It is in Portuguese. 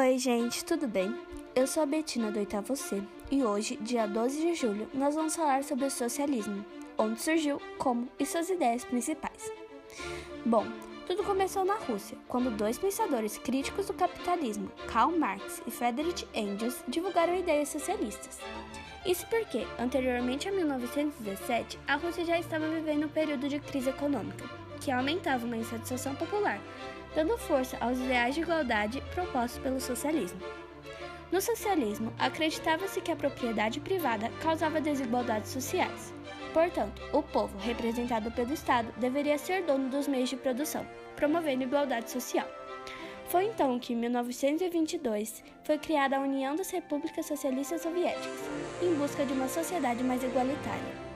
Oi, gente, tudo bem? Eu sou a Betina do oitavo C e hoje, dia 12 de julho, nós vamos falar sobre o socialismo, onde surgiu, como e suas ideias principais. Bom, tudo começou na Rússia, quando dois pensadores críticos do capitalismo, Karl Marx e Friedrich Engels, divulgaram ideias socialistas. Isso porque, anteriormente a 1917, a Rússia já estava vivendo um período de crise econômica, que aumentava uma insatisfação popular, dando força aos ideais de igualdade propostos pelo socialismo. No socialismo, acreditava-se que a propriedade privada causava desigualdades sociais. Portanto, o povo, representado pelo Estado, deveria ser dono dos meios de produção, promovendo igualdade social. Foi então que, em 1922, foi criada a União das Repúblicas Socialistas Soviéticas, em busca de uma sociedade mais igualitária.